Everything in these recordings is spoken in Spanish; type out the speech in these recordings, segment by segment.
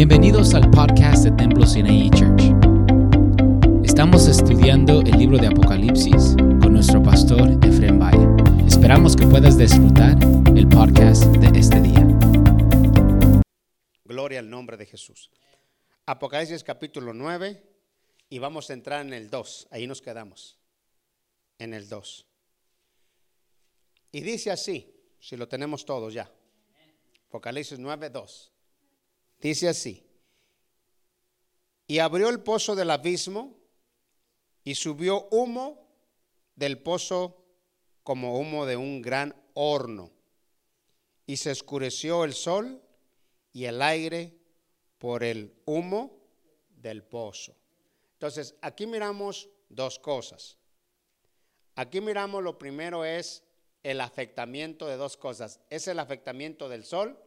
Bienvenidos al podcast de Templo Sinai Church. Estamos estudiando el libro de Apocalipsis con nuestro pastor Efrem Valle. Esperamos que puedas disfrutar el podcast de este día. Gloria al nombre de Jesús. Apocalipsis capítulo 9 y vamos a entrar en el 2. Ahí nos quedamos. En el 2. Y dice así, si lo tenemos todos ya. Apocalipsis 9, 2. Dice así. Y abrió el pozo del abismo y subió humo del pozo como humo de un gran horno. Y se oscureció el sol y el aire por el humo del pozo. Entonces, aquí miramos dos cosas. Aquí miramos lo primero es el afectamiento de dos cosas. Es el afectamiento del sol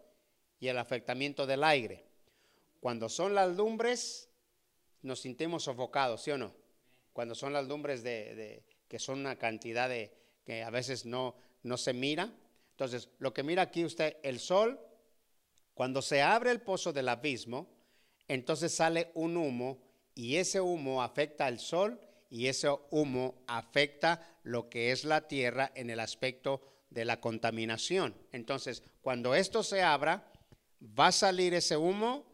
y el afectamiento del aire. Cuando son las lumbres, nos sentimos sofocados, ¿sí o no? Cuando son las lumbres de, que son una cantidad de que a veces no, no se mira. Entonces, lo que mira aquí usted, el sol, cuando se abre el pozo del abismo, entonces sale un humo y ese humo afecta al sol y ese humo afecta lo que es la tierra en el aspecto de la contaminación. Entonces, cuando esto se abra, va a salir ese humo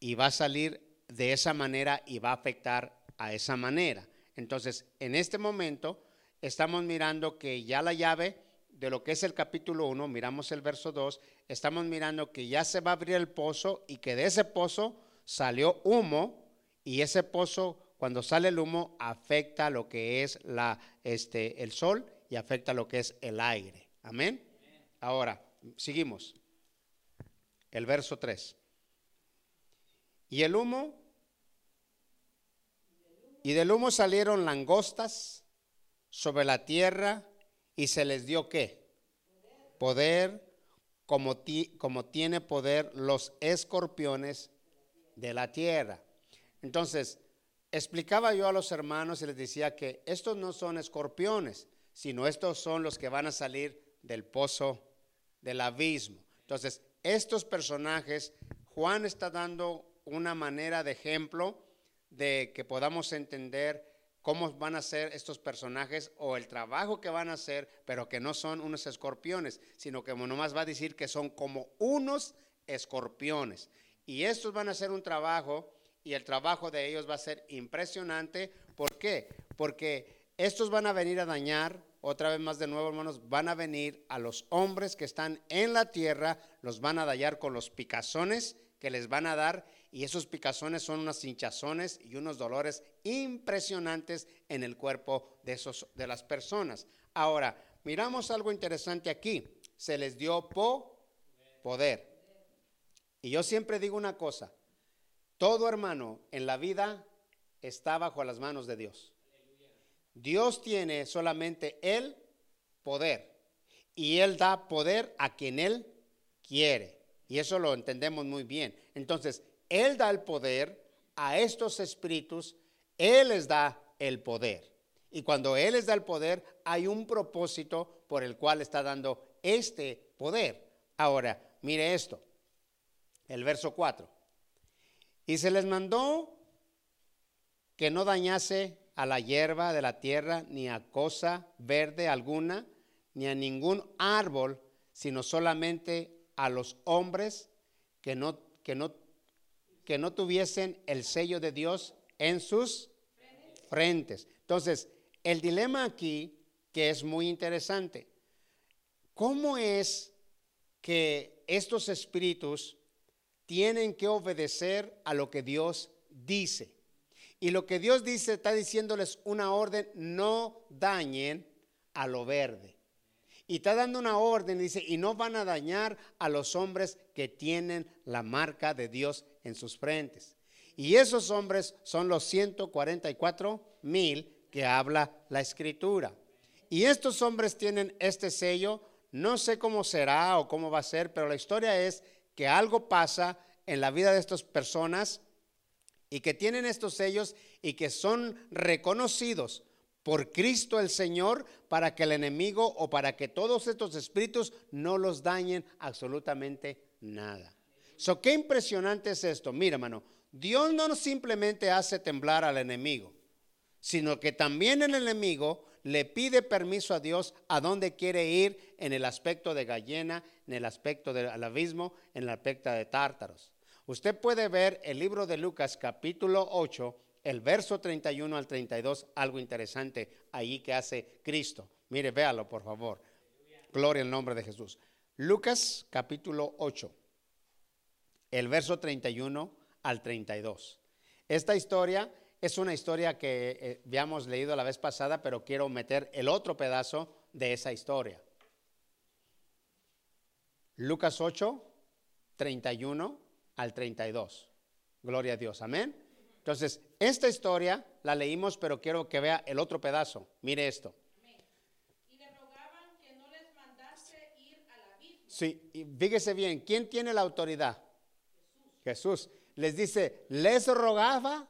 y va a salir de esa manera y va a afectar a esa manera. Entonces, en este momento estamos mirando que ya la llave de lo que es el capítulo 1, miramos el verso 2, estamos mirando que ya se va a abrir el pozo y que de ese pozo salió humo y ese pozo cuando sale el humo afecta lo que es la, este, el sol y afecta lo que es el aire. Amén. Ahora, seguimos. El verso 3. Y el humo, y del humo salieron langostas sobre la tierra y se les dio qué? Poder, como, como tiene poder los escorpiones de la tierra. Entonces, explicaba yo a los hermanos y les decía que estos no son escorpiones, sino estos son los que van a salir del pozo del abismo. Entonces, estos personajes, Juan está dando una manera de ejemplo de que podamos entender cómo van a ser estos personajes o el trabajo que van a hacer, pero que no son unos escorpiones, sino que nomás va a decir que son como unos escorpiones. Y estos van a hacer un trabajo y el trabajo de ellos va a ser impresionante. ¿Por qué? Porque estos van a venir a dañar, otra vez más de nuevo hermanos, van a venir a los hombres que están en la tierra, los van a dañar con los picazones que les van a dar y esos picazones son unas hinchazones y unos dolores impresionantes en el cuerpo de, esos, de las personas. Ahora, miramos algo interesante aquí. Se les dio poder. Y yo siempre digo una cosa, todo hermano en la vida está bajo las manos de Dios. Dios tiene solamente el poder y Él da poder a quien Él quiere. Y eso lo entendemos muy bien. Entonces, Él da el poder a estos espíritus, Él les da el poder. Y cuando Él les da el poder, hay un propósito por el cual está dando este poder. Ahora, mire esto, el verso 4. Y se les mandó que no dañase a la hierba de la tierra, ni a cosa verde alguna, ni a ningún árbol, sino solamente a los hombres que no, que no, que no tuviesen el sello de Dios en sus frentes. Entonces, el dilema aquí, que es muy interesante, ¿cómo es que estos espíritus tienen que obedecer a lo que Dios dice. Y lo que Dios dice está diciéndoles una orden, no dañen a lo verde. Y está dando una orden, dice, y no van a dañar a los hombres que tienen la marca de Dios en sus frentes. Y esos hombres son los 144 mil que habla la escritura. Y estos hombres tienen este sello, no sé cómo será o cómo va a ser, pero la historia es que algo pasa en la vida de estas personas y que tienen estos sellos y que son reconocidos por Cristo el Señor para que el enemigo o para que todos estos espíritus no los dañen absolutamente nada. So, qué impresionante es esto. Mira, hermano, Dios no simplemente hace temblar al enemigo, sino que también el enemigo le pide permiso a Dios a dónde quiere ir en el aspecto de gallina, en el aspecto del abismo, en el aspecto de tártaros. Usted puede ver el libro de Lucas capítulo 8, el verso 31 al 32, algo interesante ahí que hace Cristo. Mire, véalo por favor. Gloria al nombre de Jesús. Lucas capítulo 8, el verso 31 al 32. Esta historia es una historia que eh, habíamos leído la vez pasada, pero quiero meter el otro pedazo de esa historia. Lucas 8, 31 al 32. Gloria a Dios, amén. Entonces, esta historia la leímos, pero quiero que vea el otro pedazo. Mire esto. Y le rogaban que no les mandase ir al abismo. Sí, y fíjese bien, ¿quién tiene la autoridad? Jesús. Les dice, les rogaba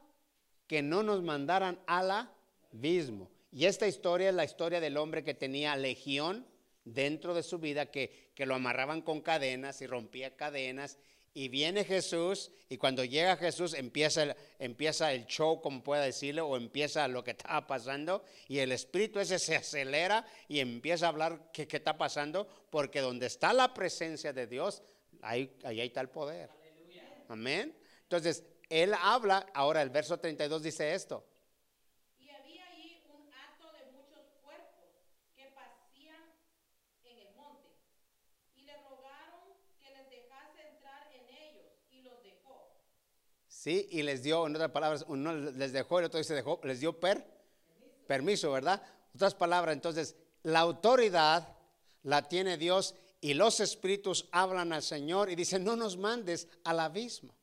que no nos mandaran al abismo. Y esta historia es la historia del hombre que tenía legión dentro de su vida, que, que lo amarraban con cadenas y rompía cadenas. Y viene Jesús y cuando llega Jesús empieza el, empieza el show, como pueda decirle, o empieza lo que estaba pasando y el espíritu ese se acelera y empieza a hablar qué, qué está pasando, porque donde está la presencia de Dios, ahí, ahí está el poder. Amén. Entonces, él habla, ahora el verso 32 dice esto. Y había allí un hato de muchos cuerpos que pasían en el monte. Y le rogaron que les dejase entrar en ellos, y los dejó. Sí, y les dio, en otras palabras, uno les dejó, el otro se dejó, les dio per, permiso, ¿verdad? Otras palabras, entonces, la autoridad la tiene Dios y los espíritus hablan al Señor y dicen, no nos mandes al abismo.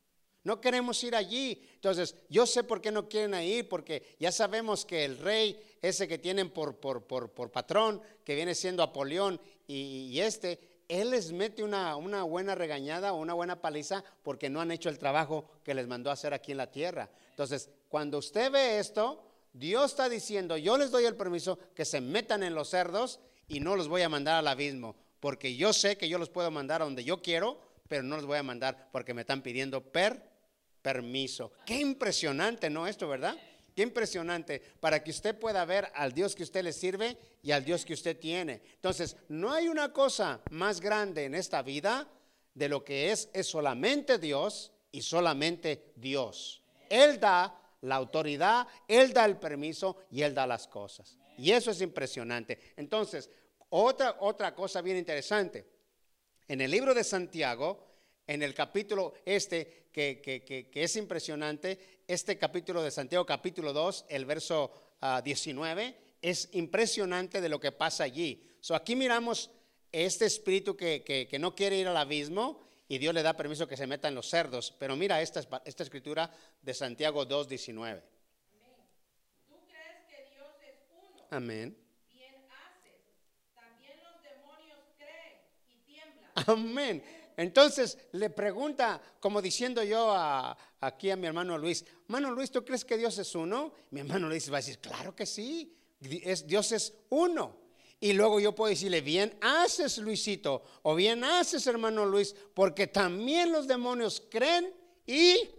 No queremos ir allí. Entonces, yo sé por qué no quieren ir, porque ya sabemos que el rey, ese que tienen por, por, por, por patrón, que viene siendo Apolión, y, y este, él les mete una, buena regañada o una buena paliza porque no han hecho el trabajo que les mandó hacer aquí en la tierra. Entonces, cuando usted ve esto, Dios está diciendo, yo les doy el permiso que se metan en los cerdos y no los voy a mandar al abismo, porque yo sé que yo los puedo mandar a donde yo quiero, pero no los voy a mandar porque me están pidiendo per permiso. Qué impresionante, ¿no? Esto, ¿verdad? Qué impresionante para que usted pueda ver al Dios que usted le sirve y al Dios que usted tiene. Entonces, no hay una cosa más grande en esta vida de lo que es, es solamente Dios y solamente Dios. Él da la autoridad, Él da el permiso y Él da las cosas. Y eso es impresionante. Entonces, otra, otra cosa bien interesante. En el libro de Santiago, en el capítulo este, que, que, que, que es impresionante, este capítulo de Santiago, capítulo 2, el verso uh, 19, es impresionante de lo que pasa allí. So, aquí miramos este espíritu que, no quiere ir al abismo y Dios le da permiso que se meta en los cerdos. Pero mira esta, esta escritura de Santiago 2, 19. Amén. ¿Tú crees que Dios es uno? Amén. Bien haces. También los demonios creen y tiemblan. Amén. Entonces le pregunta, como diciendo yo aquí a mi hermano Luis, hermano Luis, ¿tú crees que Dios es uno? Mi hermano Luis va a decir, claro que sí, Dios es uno. Y luego yo puedo decirle, bien haces Luisito, o bien haces hermano Luis, porque también los demonios creen y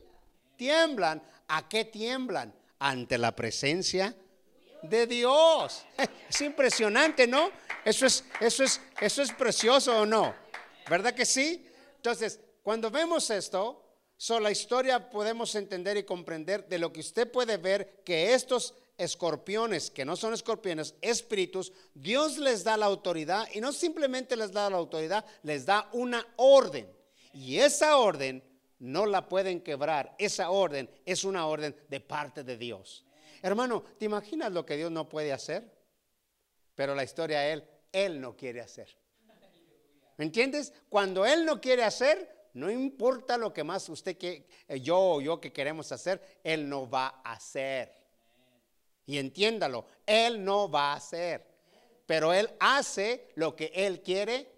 tiemblan. ¿A qué tiemblan? Ante la presencia de Dios. Es impresionante, ¿no? Eso es, eso es, eso es precioso o no. ¿Verdad que sí? Entonces, cuando vemos esto, so la historia podemos entender y comprender de lo que usted puede ver que estos escorpiones, que no son escorpiones, espíritus, Dios les da la autoridad y no simplemente les da la autoridad, les da una orden. Y esa orden no la pueden quebrar. Esa orden es una orden de parte de Dios. Hermano, ¿te imaginas lo que Dios no puede hacer? Pero la historia Él, Él no quiere hacer. ¿Me entiendes? Cuando Él no quiere hacer, no importa lo que más usted que eh, yo o yo que queremos hacer, Él no va a hacer. Y entiéndalo, Él no va a hacer. Pero Él hace lo que Él quiere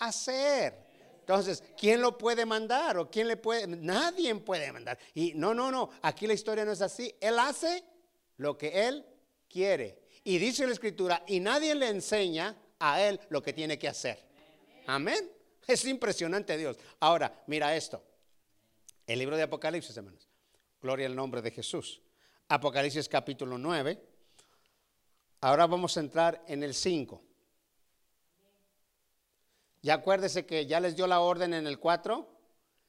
hacer. Entonces, ¿quién lo puede mandar? ¿O quién le puede? Nadie puede mandar. Y no, no, no, aquí la historia no es así. Él hace lo que Él quiere. Y dice la escritura, y nadie le enseña a Él lo que tiene que hacer. Amén. Es impresionante Dios. Ahora, mira esto. El libro de Apocalipsis, hermanos. Gloria al nombre de Jesús. Apocalipsis capítulo 9. Ahora vamos a entrar en el 5. Ya acuérdese que ya les dio la orden en el 4.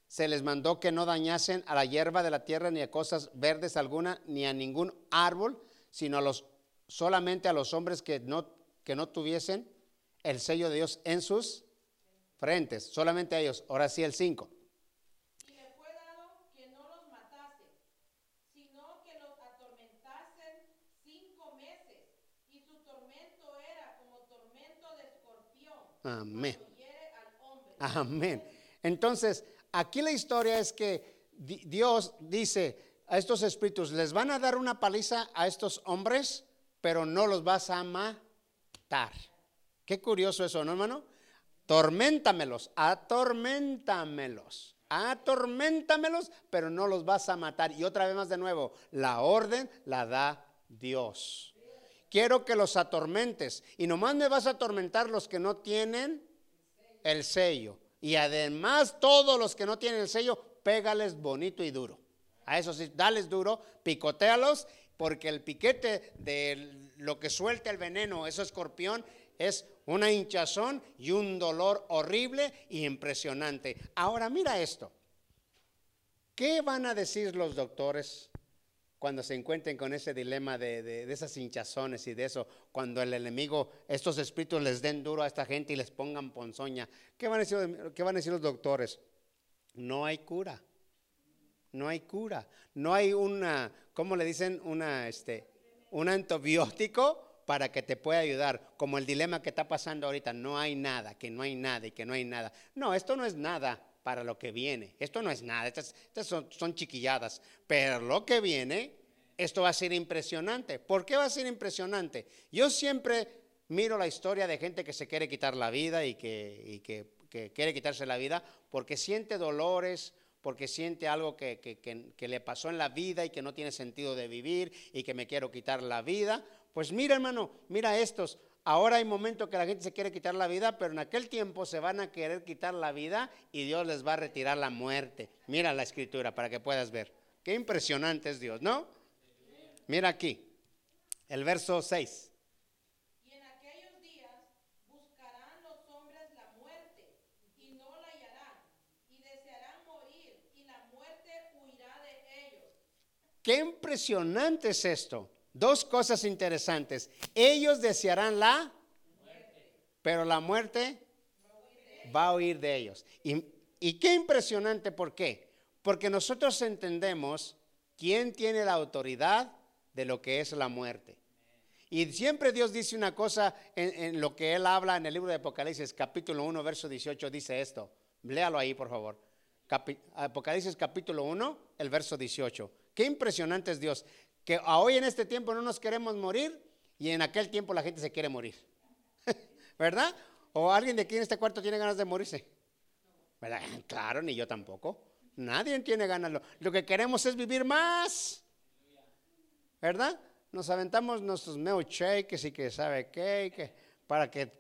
Se les mandó que no dañasen a la hierba de la tierra ni a cosas verdes alguna, ni a ningún árbol, sino a los, solamente a los hombres que no, que no tuviesen el sello de Dios en sus frentes. Solamente a ellos. Ahora sí el 5. Y le fue dado que no los matase, sino que los atormentasen cinco meses. Y su tormento era como tormento de escorpión. Amén. Amén. Entonces, aquí la historia es que di- Dios dice a estos espíritus, les van a dar una paliza a estos hombres, pero no los vas a matar. Qué curioso eso, ¿no, hermano? Torméntamelos, atorméntamelos, atorméntamelos, pero no los vas a matar. Y otra vez más de nuevo, la orden la da Dios. Quiero que los atormentes. Y nomás me vas a atormentar los que no tienen el sello. Y además todos los que no tienen el sello, pégales bonito y duro. A eso sí, dales duro, picotealos, porque el piquete de lo que suelta el veneno, ese escorpión, es una hinchazón y un dolor horrible y impresionante. Ahora mira esto. ¿Qué van a decir los doctores cuando se encuentren con ese dilema de, de- esas hinchazones y de eso, cuando el enemigo, estos espíritus les den duro a esta gente y les pongan ponzoña? ¿Qué van a decir, qué van a decir los doctores? No hay cura. No hay cura. No hay una, ¿cómo le dicen? Una, este, un antibiótico para que te pueda ayudar. Como el dilema que está pasando ahorita. No hay nada, que no hay nada y que no hay nada. No, esto no es nada para lo que viene. Esto no es nada. Estas, estas son, chiquilladas. Pero lo que viene, esto va a ser impresionante. ¿Por qué va a ser impresionante? Yo siempre miro la historia de gente que se quiere quitar la vida y que, y que, que quiere quitarse la vida porque siente dolores, porque siente algo que- que- que le pasó en la vida y que no tiene sentido de vivir y que me quiero quitar la vida. Pues mira hermano, mira estos. Ahora hay momentos que la gente se quiere quitar la vida, pero en aquel tiempo se van a querer quitar la vida y Dios les va a retirar la muerte. Mira la escritura para que puedas ver. Qué impresionante es Dios, ¿no? Mira aquí, el verso 6. Y en aquellos días buscarán los hombres la muerte y no la hallarán, y desearán morir, y la muerte huirá de ellos. Qué impresionante es esto. Dos cosas interesantes. Ellos desearán la pero la muerte va a huir de ellos. Y, qué impresionante, ¿por qué? Porque nosotros entendemos quién tiene la autoridad de lo que es la muerte. Y siempre Dios dice una cosa en, lo que Él habla en el libro de Apocalipsis, capítulo 1, verso 18, dice esto. Léalo ahí, por favor. Apocalipsis capítulo 1, el verso 18. Qué impresionante es Dios. Que a hoy en este tiempo no nos queremos morir y en aquel tiempo la gente se quiere morir. ¿Verdad? ¿O alguien de aquí en este cuarto tiene ganas de morirse? ¿Verdad? Claro, ni yo tampoco. Nadie tiene ganas. Lo, que queremos es vivir más. ¿Verdad? Nos aventamos nuestros shakes y que sabe qué, que para que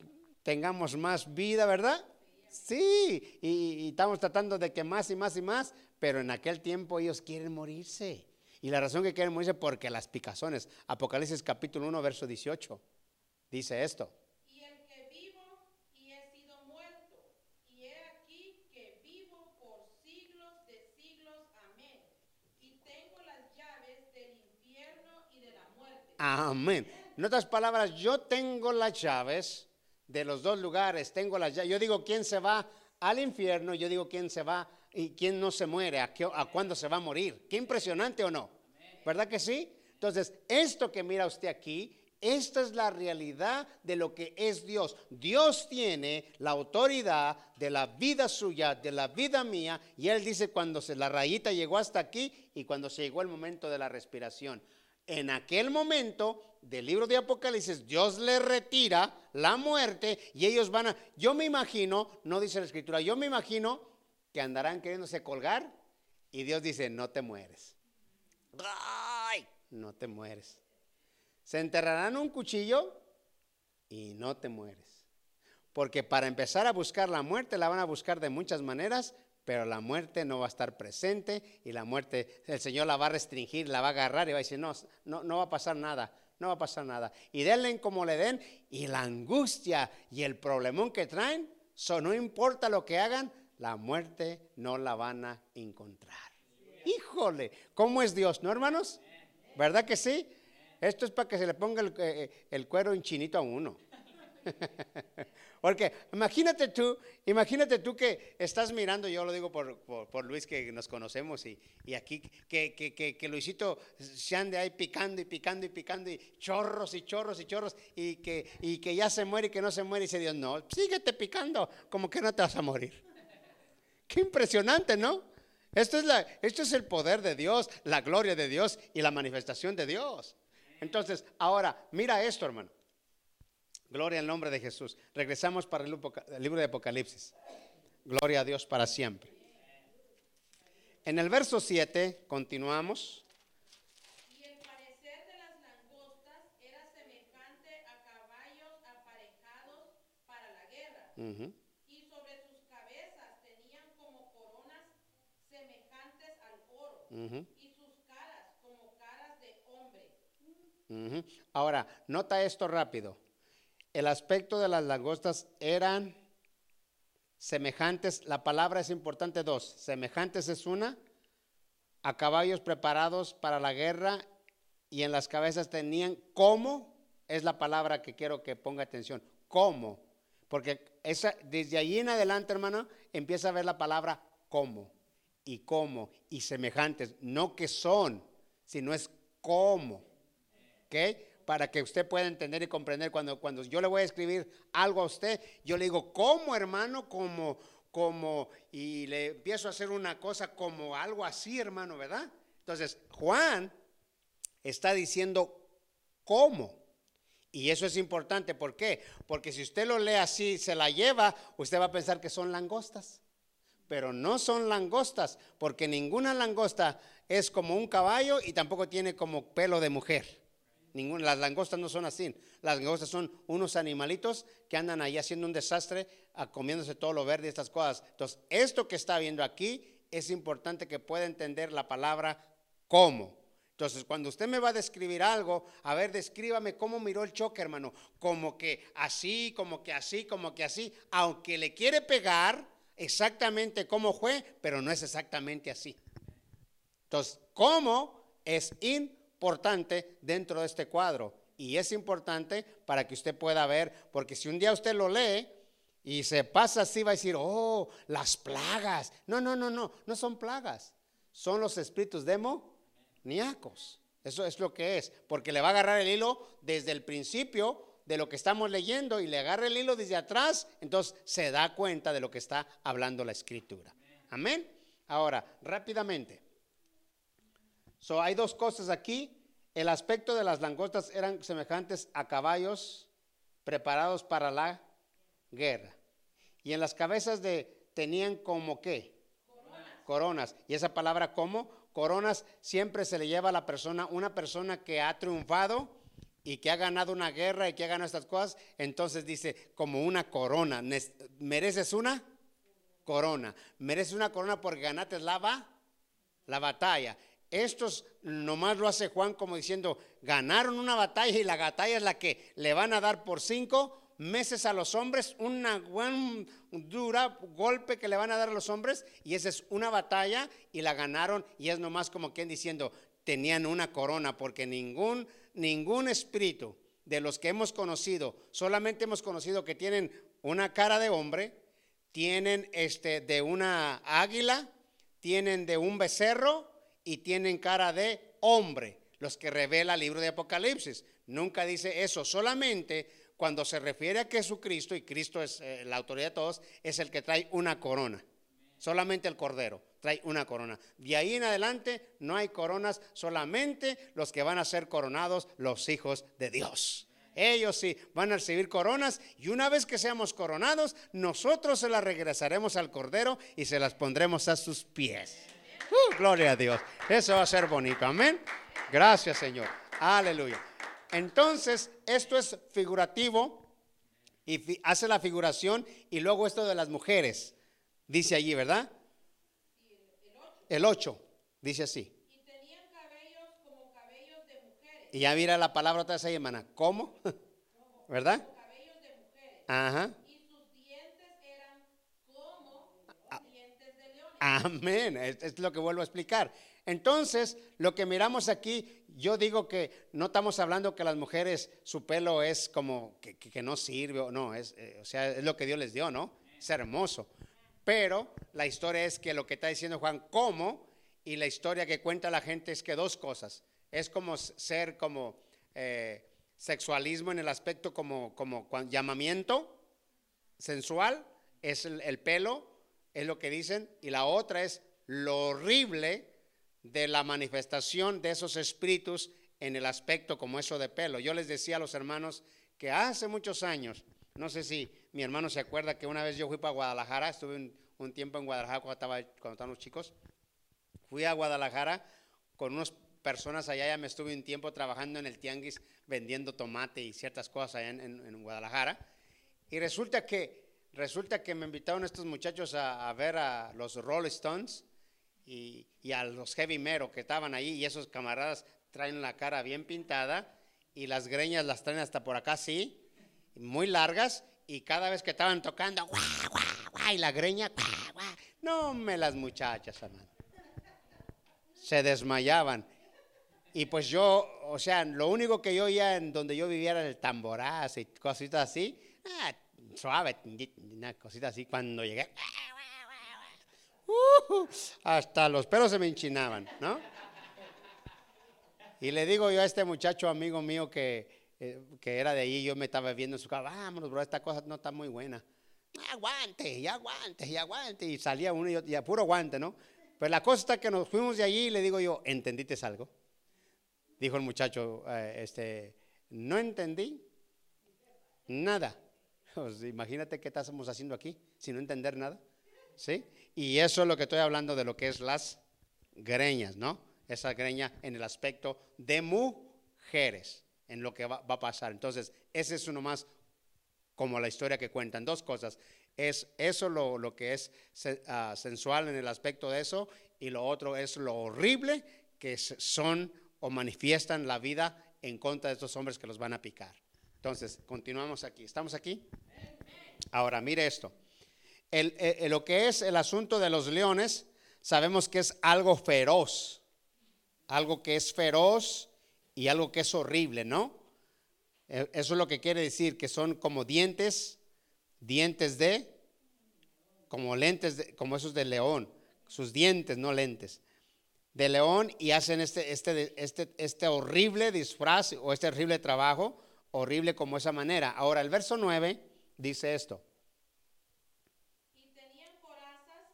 tengamos más vida, ¿verdad? Sí, y estamos tratando de que más y más y más, pero en aquel tiempo ellos quieren morirse. Y la razón que quieren morirse porque las picazones. Apocalipsis capítulo 1, verso 18. Dice esto. Y el que vivo y he sido muerto, y he aquí que vivo por siglos de siglos. Amén. Y tengo las llaves del infierno y de la muerte. Amén. En otras palabras, yo tengo las llaves de los dos lugares. Tengo las llaves. Yo digo quién se va al infierno, yo digo quién se va y quién no se muere, a, qué, a cuándo se va a morir. Qué impresionante o no. ¿Verdad que sí? Entonces, esto que mira usted aquí, esta es la realidad de lo que es Dios. Dios tiene la autoridad de la vida suya, de la vida mía, y Él dice cuando se, la rayita llegó hasta aquí y cuando se llegó el momento de la respiración. En aquel momento del libro de Apocalipsis, Dios le retira la muerte y ellos van a, yo me imagino, no dice la escritura, yo me imagino que andarán queriéndose colgar y Dios dice, no te mueres. ¡Ay! No te mueres. Se enterrarán un cuchillo y no te mueres. Porque para empezar a buscar la muerte la van a buscar de muchas maneras, pero la muerte no va a estar presente y la muerte, el Señor la va a restringir, la va a agarrar y va a decir, no, no, no va a pasar nada, no va a pasar nada. Y denle como le den y la angustia y el problemón que traen, so, no importa lo que hagan, la muerte no la van a encontrar. Híjole, ¿cómo es Dios, no hermanos? ¿Verdad que sí? Esto es para que se le ponga el, eh, el cuero en chinito a uno. Porque imagínate tú, imagínate tú que estás mirando, yo lo digo por, por, Luis que nos conocemos y, y aquí que, que, que, que, Luisito se ande ahí picando y picando y picando y chorros y chorros y chorros y que, y que ya se muere y que no se muere y dice Dios, no, síguete picando como que no te vas a morir. Qué impresionante, ¿no? Esto es, la, esto es el poder de Dios, la gloria de Dios y la manifestación de Dios. Entonces, ahora, mira esto, hermano. Gloria al nombre de Jesús. Regresamos para el libro de Apocalipsis. Gloria a Dios para siempre. En el verso 7 continuamos. Y el parecer de las langostas era semejante a caballos aparejados para la guerra sus cabezas tenían como coronas semejantes Y sus caras como caras de hombre. Ahora, nota esto rápido. El aspecto de las langostas eran semejantes, la palabra es importante dos, semejantes es una, a caballos preparados para la guerra y en las cabezas tenían cómo, es la palabra que quiero que ponga atención, cómo, porque esa, desde allí en adelante, hermano, empieza a ver la palabra cómo y cómo y semejantes, no que son, sino es cómo. ¿Ok? para que usted pueda entender y comprender. Cuando, cuando yo le voy a escribir algo a usted, yo le digo, ¿cómo hermano? Como, como, y le empiezo a hacer una cosa como algo así, hermano, ¿verdad? Entonces, Juan está diciendo, ¿cómo? Y eso es importante, ¿por qué? Porque si usted lo lee así, se la lleva, usted va a pensar que son langostas. Pero no son langostas, porque ninguna langosta es como un caballo y tampoco tiene como pelo de mujer las langostas no son así. Las langostas son unos animalitos que andan ahí haciendo un desastre, comiéndose todo lo verde y estas cosas. Entonces, esto que está viendo aquí es importante que pueda entender la palabra cómo. Entonces, cuando usted me va a describir algo, a ver, descríbame cómo miró el choque, hermano. Como que así, como que así, como que así. Aunque le quiere pegar exactamente cómo fue, pero no es exactamente así. Entonces, ¿cómo? Es importante dentro de este cuadro. Y es importante para que usted pueda ver, porque si un día usted lo lee y se pasa así, va a decir, oh, las plagas. No, no, no, no, no son plagas. Son los espíritus demoníacos. Eso es lo que es, porque le va a agarrar el hilo desde el principio de lo que estamos leyendo y le agarra el hilo desde atrás, entonces se da cuenta de lo que está hablando la escritura. Amén. Ahora, rápidamente. So, hay dos cosas aquí. El aspecto de las langostas eran semejantes a caballos preparados para la guerra. Y en las cabezas de tenían como qué? Coronas. Y esa palabra como coronas siempre se le lleva a la persona, una persona que ha triunfado y que ha ganado una guerra y que ha ganado estas cosas, entonces dice como una corona. ¿Mereces una? Corona. Mereces una corona porque ganaste la, la batalla. Estos nomás lo hace Juan como diciendo, ganaron una batalla y la batalla es la que le van a dar por cinco meses a los hombres, una buen dura golpe que le van a dar a los hombres y esa es una batalla y la ganaron y es nomás como quien diciendo, tenían una corona porque ningún, ningún espíritu de los que hemos conocido, solamente hemos conocido que tienen una cara de hombre, tienen este de una águila, tienen de un becerro, y tienen cara de hombre, los que revela el libro de Apocalipsis. Nunca dice eso, solamente cuando se refiere a Jesucristo, y Cristo es eh, la autoridad de todos, es el que trae una corona. Solamente el Cordero trae una corona. De ahí en adelante no hay coronas, solamente los que van a ser coronados, los hijos de Dios. Ellos sí van a recibir coronas y una vez que seamos coronados, nosotros se las regresaremos al Cordero y se las pondremos a sus pies. Uh, gloria a Dios. Eso va a ser bonito. Amén. Gracias, Señor. Aleluya. Entonces, esto es figurativo y hace la figuración y luego esto de las mujeres. Dice allí, ¿verdad? El 8 dice así. Y tenían cabellos como cabellos de mujeres. Y ya mira la palabra otra vez ahí, hermana. ¿Cómo? ¿Verdad? como cabellos de mujeres. Ajá. Y sus dientes eran como dientes de leones. Amén. Es, es lo que vuelvo a explicar. Entonces, lo que miramos aquí, yo digo que no estamos hablando que las mujeres, su pelo es como que, que- que no sirve, o no, es, eh, o sea, es lo que Dios les dio, ¿no? Es hermoso. Pero la historia es que lo que está diciendo Juan, ¿cómo? Y la historia que cuenta la gente es que dos cosas. Es como ser como eh, sexualismo en el aspecto como, como llamamiento sensual, es el, el pelo, es lo que dicen, y la otra es lo horrible de la manifestación de esos espíritus en el aspecto como eso de pelo. Yo les decía a los hermanos que hace muchos años, no sé si mi hermano se acuerda que una vez yo fui para Guadalajara, estuve un, tiempo en Guadalajara cuando, estaba, cuando estaban los chicos, fui a Guadalajara con unas personas allá, ya me estuve un tiempo trabajando en el tianguis vendiendo tomate y ciertas cosas allá en, Guadalajara. Y resulta que, resulta que me invitaron estos muchachos a, ver a los Rolling Stones y, y a los Heavy Metal que estaban ahí. Y esos camaradas traen la cara bien pintada y las greñas las traen hasta por acá, sí, muy largas. Y cada vez que estaban tocando, guau, guau, guau, y la greña, guau, guau. no me las muchachas, hermano. Se desmayaban. Y pues yo, o sea, lo único que yo oía en donde yo vivía era el tamborazo y cositas así. Ah, suave, una cosita así. Cuando llegué, uh, hasta los pelos se me enchinaban, ¿no? Y le digo yo a este muchacho amigo mío que, eh, que era de ahí, yo me estaba viendo en su casa, vámonos, bro, esta cosa no está muy buena. Aguante, y aguante, y aguante. Y salía uno y, yo, y puro aguante, ¿no? Pero la cosa está que nos fuimos de allí y le digo yo, ¿entendiste algo? Dijo el muchacho, eh, este, no entendí nada. Pues, imagínate qué estamos haciendo aquí sin entender nada. ¿Sí? Y eso es lo que estoy hablando de lo que es las greñas, ¿no? Esa greña en el aspecto de mujeres, en lo que va, a pasar. Entonces, ese es uno más como la historia que cuentan. Dos cosas. Es eso lo, lo que es ah, sensual en el aspecto de eso y lo otro es lo horrible que son o manifiestan la vida en contra de estos hombres que los van a picar. Entonces, continuamos aquí. ¿Estamos aquí? Ahora, mire esto. El- el- el- lo que es el asunto de los leones, sabemos que es algo feroz. Algo que es feroz y algo que es horrible, ¿no? Eh, Eso es lo que quiere decir, que son como dientes, dientes de, como lentes, de- como esos de león, sus dientes, no lentes, de león y hacen este, este, este, este horrible disfraz o este horrible trabajo, horrible como esa manera. Ahora, el verso 9 dice esto. Y tenían corazas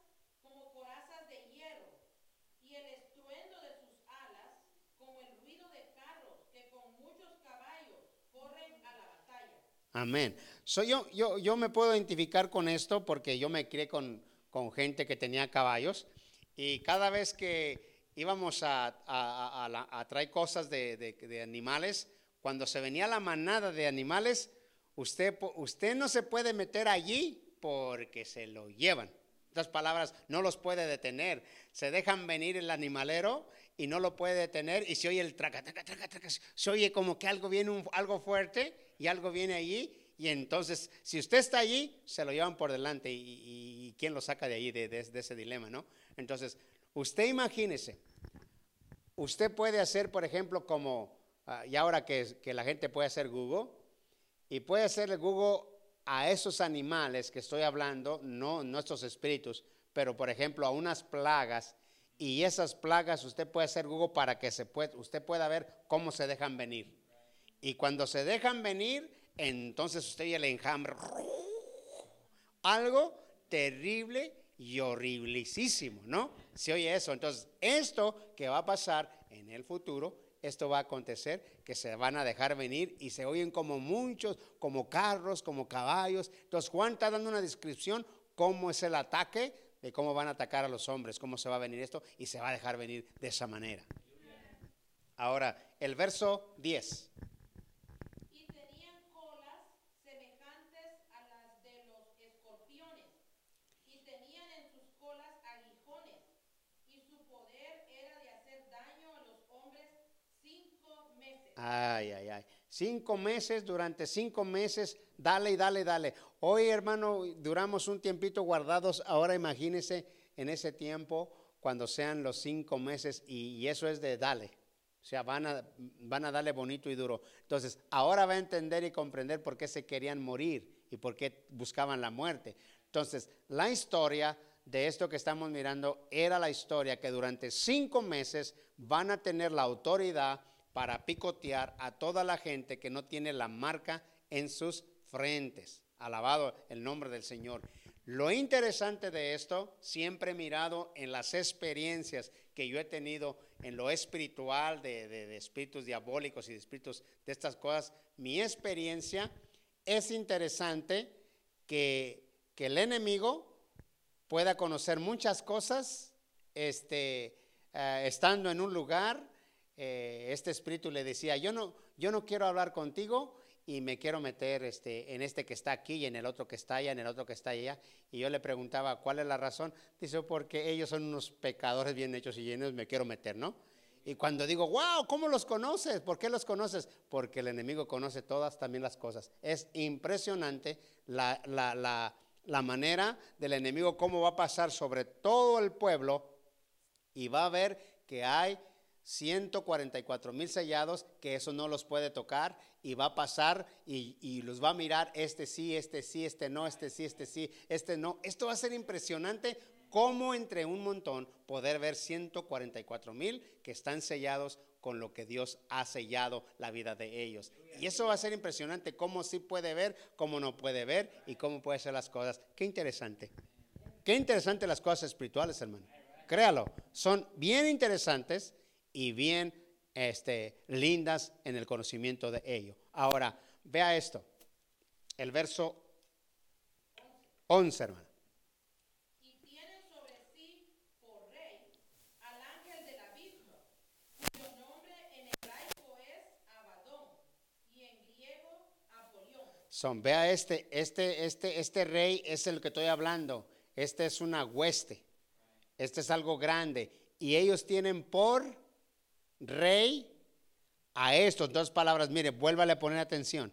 como corazas de hierro, y el estruendo de sus alas como el ruido de carros que con muchos caballos corren a la batalla. Amén. So, yo, yo, yo me puedo identificar con esto porque yo me crié con, con gente que tenía caballos y cada vez que íbamos a, a- a- a traer cosas de, de- animales, cuando se venía la manada de animales, usted, usted no se puede meter allí porque se lo llevan. En otras palabras, no los puede detener. Se dejan venir el animalero y no lo puede detener y se oye el traca, traca, traca, traca. Se oye como que algo viene, un- algo fuerte y algo viene allí. Y entonces, si usted está allí, se lo llevan por delante. ¿Y, y- y quién lo saca de allí, de, de- de ese dilema, no? Entonces, usted imagínese, usted puede hacer, por ejemplo, como, ah, y ahora que, que la gente puede hacer Google, y puede hacerle Google a esos animales que estoy hablando, no, no estos espíritus, pero por ejemplo a unas plagas, y esas plagas usted puede hacer Google para que usted pueda ver cómo se dejan venir. Y cuando se dejan venir, entonces usted ya el enjambre. Algo terrible y horriblísimo, ¿no? Se oye eso. Entonces, esto que va a pasar en el futuro, esto va a acontecer, que se van a dejar venir y se oyen como muchos, como carros, como caballos. Entonces, Juan está dando una descripción cómo es el ataque, de cómo van a atacar a los hombres, cómo se va a venir esto y se va a dejar venir de esa manera. Ahora, el verso 10. Y tenían colas semejantes a las de los escorpiones, y tenían en sus colas aguijones, y su poder era de hacer daño a los hombres cinco meses. Ay, ay, ay. Cinco meses, durante cinco meses, dale y dale, dale. Hoy, hermano, duramos un tiempito guardados. Ahora imagínese en ese tiempo cuando sean los cinco meses y, y eso es de dale. O sea, van a, van a darle bonito y duro. Entonces, ahora va a entender y comprender por qué se querían morir y por qué buscaban la muerte. Entonces, la historia de esto que estamos mirando era la historia que durante cinco meses van a tener la autoridad para picotear a toda la gente que no tiene la marca en sus frentes. Alabado el nombre del Señor. Lo interesante de esto, siempre mirado en las experiencias que yo he tenido en lo espiritual, de, de- de espíritus diabólicos y de espíritus de estas cosas, mi experiencia es interesante que, que el enemigo pueda conocer muchas cosas este, eh, estando en un lugar. Eh, este espíritu le decía, yo no, yo no quiero hablar contigo y me quiero meter este, en este que está aquí y en el otro que está allá, en el otro que está allá. Y yo le preguntaba, ¿cuál es la razón? Dice, porque ellos son unos pecadores bien hechos y llenos, me quiero meter, ¿no? Y cuando digo, wow, ¿cómo los conoces? ¿Por qué los conoces? Porque el enemigo conoce todas también las cosas. Es impresionante la, la, la, la manera del enemigo, cómo va a pasar sobre todo el pueblo y va a ver que hay 144 mil sellados, que eso no los puede tocar, y va a pasar y, los va a mirar, este sí, este sí, este no, este sí, este sí, este no. Esto va a ser impresionante, cómo entre un montón poder ver 144 mil que están sellados con lo que Dios ha sellado la vida de ellos. Y eso va a ser impresionante, cómo sí puede ver, cómo no puede ver y cómo puede ser las cosas. Qué interesante. Qué interesante las cosas espirituales, hermano. Créalo, son bien interesantes y bien este, lindas en el conocimiento de ello. Ahora, vea esto. El verso 11, hermano. Son, vea este, este, este, este rey es el que estoy hablando. Este es una hueste. Este es algo grande. Y ellos tienen por rey a estos dos palabras. Mire, vuélvale a poner atención.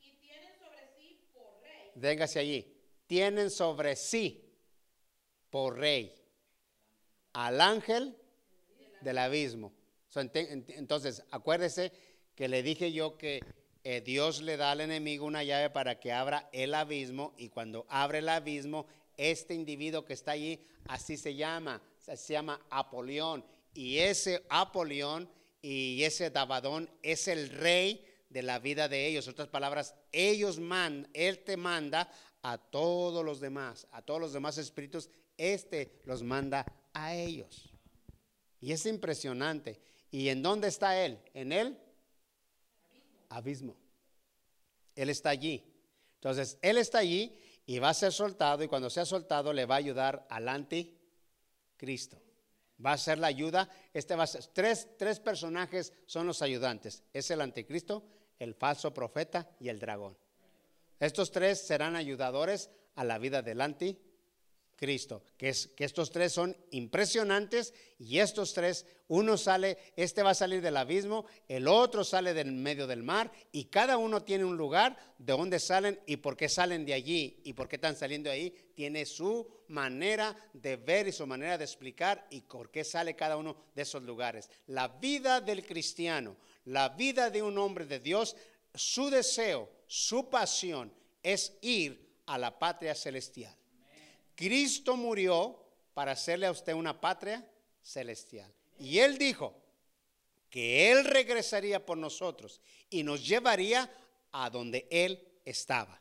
Y tienen sobre sí por rey Véngase allí. Tienen sobre sí por rey al ángel del abismo. Entonces, acuérdese que le dije yo que eh, Dios le da al enemigo una llave para que abra el abismo y cuando abre el abismo, este individuo que está allí, así se llama, se llama Apolión. Y ese Apolión y ese Dabadón es el rey de la vida de ellos. En otras palabras, ellos man, Él te manda a todos los demás, a todos los demás espíritus, este los manda a ellos. Y es impresionante. ¿Y en dónde está Él? En el abismo. Él está allí. Entonces, Él está allí y va a ser soltado y cuando sea soltado le va a ayudar al anticristo. Va a ser la ayuda. Este va a ser, tres, tres personajes son los ayudantes. Es el anticristo, el falso profeta y el dragón. Estos tres serán ayudadores a la vida del anticristo. Que, es, que estos tres son impresionantes y estos tres, uno sale, este va a salir del abismo, el otro sale del medio del mar y cada uno tiene un lugar de donde salen y por qué salen de allí y por qué están saliendo de ahí. Tiene su manera de ver y su manera de explicar y por qué sale cada uno de esos lugares. La vida del cristiano, la vida de un hombre de Dios, su deseo, su pasión es ir a la patria celestial. Cristo murió para hacerle a usted una patria celestial. Y Él dijo que Él regresaría por nosotros y nos llevaría a donde Él estaba.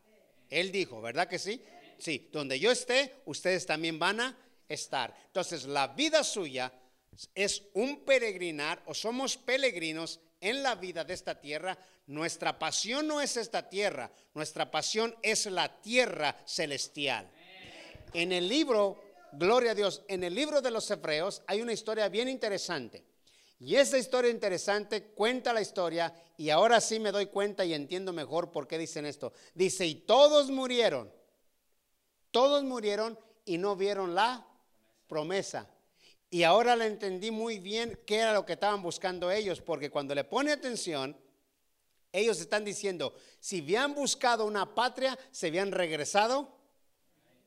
Él dijo, ¿verdad que sí? Sí, donde yo esté, ustedes también van a estar. Entonces, la vida suya es un peregrinar o somos peregrinos en la vida de esta tierra. Nuestra pasión no es esta tierra, nuestra pasión es la tierra celestial. En el libro, gloria a Dios, en el libro de los Hebreos hay una historia bien interesante. Y esa historia interesante cuenta la historia y ahora sí me doy cuenta y entiendo mejor por qué dicen esto. Dice, y todos murieron, todos murieron y no vieron la promesa. Y ahora le entendí muy bien qué era lo que estaban buscando ellos, porque cuando le pone atención, ellos están diciendo, si habían buscado una patria, se habían regresado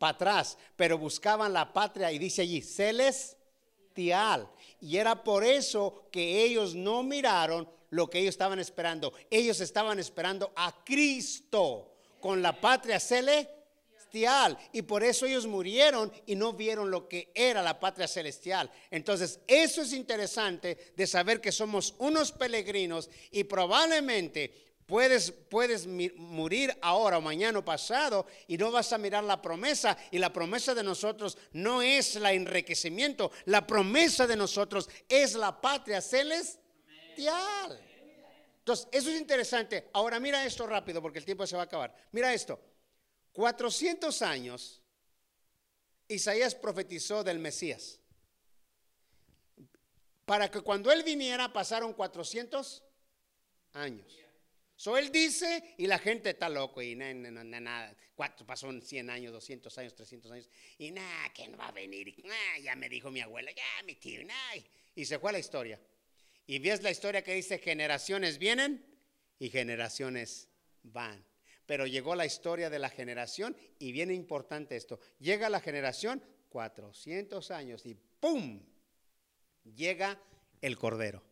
para atrás, pero buscaban la patria y dice allí, celestial. Y era por eso que ellos no miraron lo que ellos estaban esperando. Ellos estaban esperando a Cristo con la patria celestial. Y por eso ellos murieron y no vieron lo que era la patria celestial. Entonces, eso es interesante de saber que somos unos peregrinos y probablemente Puedes, puedes morir ahora o mañana o pasado y no vas a mirar la promesa. Y la promesa de nosotros no es el enriquecimiento. La promesa de nosotros es la patria celestial. Entonces, eso es interesante. Ahora mira esto rápido porque el tiempo se va a acabar. Mira esto. 400 años Isaías profetizó del Mesías. Para que cuando él viniera pasaron 400 años. So él dice y la gente está loco y nada, nada, cuatro, pasó 100 años, 200 años, 300 años y nada, que no va a venir, ya me dijo mi abuela, ya mi tío, y se fue la historia. Y ves la historia que dice generaciones vienen y generaciones van. Pero llegó la historia de la generación y viene importante esto. Llega la generación, 400 años y ¡pum! Llega el Cordero.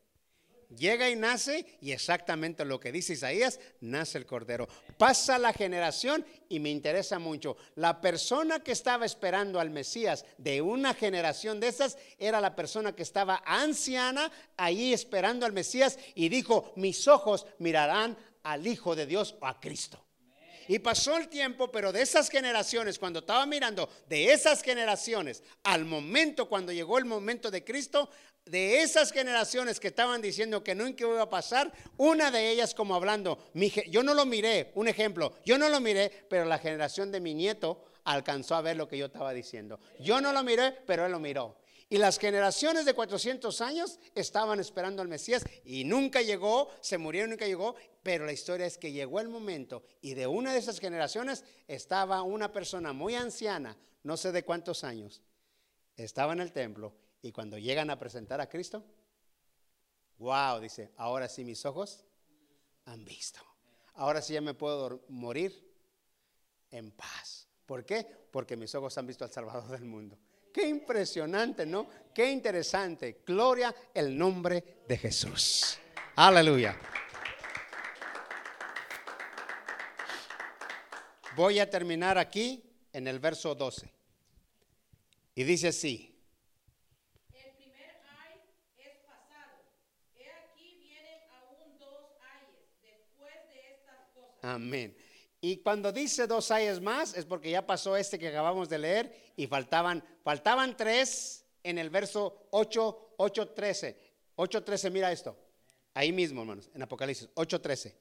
Llega y nace y exactamente lo que dice Isaías, nace el Cordero. Pasa la generación y me interesa mucho. La persona que estaba esperando al Mesías de una generación de esas era la persona que estaba anciana ahí esperando al Mesías y dijo, mis ojos mirarán al Hijo de Dios o a Cristo. Y pasó el tiempo, pero de esas generaciones, cuando estaba mirando de esas generaciones al momento, cuando llegó el momento de Cristo, de esas generaciones que estaban diciendo que nunca iba a pasar, una de ellas como hablando, yo no lo miré, un ejemplo, yo no lo miré, pero la generación de mi nieto alcanzó a ver lo que yo estaba diciendo. Yo no lo miré, pero él lo miró. Y las generaciones de 400 años estaban esperando al Mesías y nunca llegó, se murieron, nunca llegó, pero la historia es que llegó el momento y de una de esas generaciones estaba una persona muy anciana, no sé de cuántos años, estaba en el templo y cuando llegan a presentar a Cristo, wow, dice, ahora sí mis ojos han visto. Ahora sí ya me puedo morir en paz. ¿Por qué? Porque mis ojos han visto al Salvador del mundo. Qué impresionante, ¿no? Qué interesante. Gloria el nombre de Jesús. Aleluya. Voy a terminar aquí en el verso 12. Y dice así, Amén. Y cuando dice dos ayes más es porque ya pasó este que acabamos de leer y faltaban, faltaban tres en el verso 8, 8, 13. 8, 13, mira esto. Ahí mismo, hermanos, en Apocalipsis 8, 13.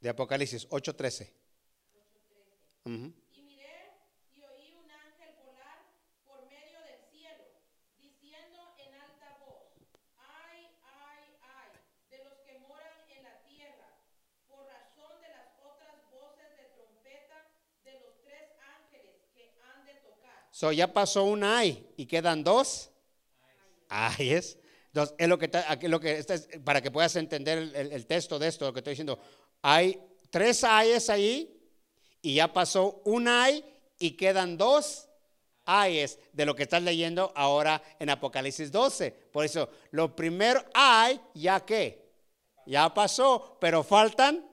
De Apocalipsis 8, 13. So ya pasó un ay y quedan dos ayes. Entonces, es lo que, lo que para que puedas entender el, texto de esto, lo que estoy diciendo. Hay tres ayes ahí y ya pasó un ay y quedan dos ayes de lo que estás leyendo ahora en Apocalipsis 12. Por eso, lo primero ay, ya que, ya pasó, pero faltan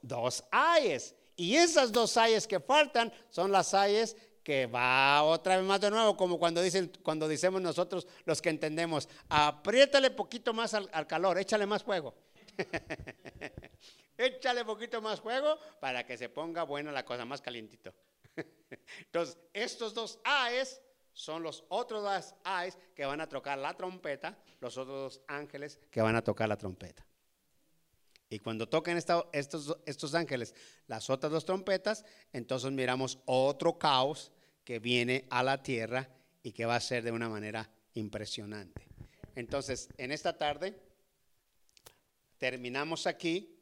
dos ayes. Y esas dos ayes que faltan son las ayes que va otra vez más de nuevo, como cuando dicen, cuando decimos nosotros los que entendemos, apriétale poquito más al, calor, échale más fuego. échale poquito más fuego para que se ponga buena la cosa, más calientito. Entonces, estos dos AES son los otros dos AES que van a tocar la trompeta, los otros dos ángeles que van a tocar la trompeta. Y cuando toquen estos, estos ángeles las otras dos trompetas, entonces miramos otro caos que viene a la tierra y que va a ser de una manera impresionante. Entonces, en esta tarde terminamos aquí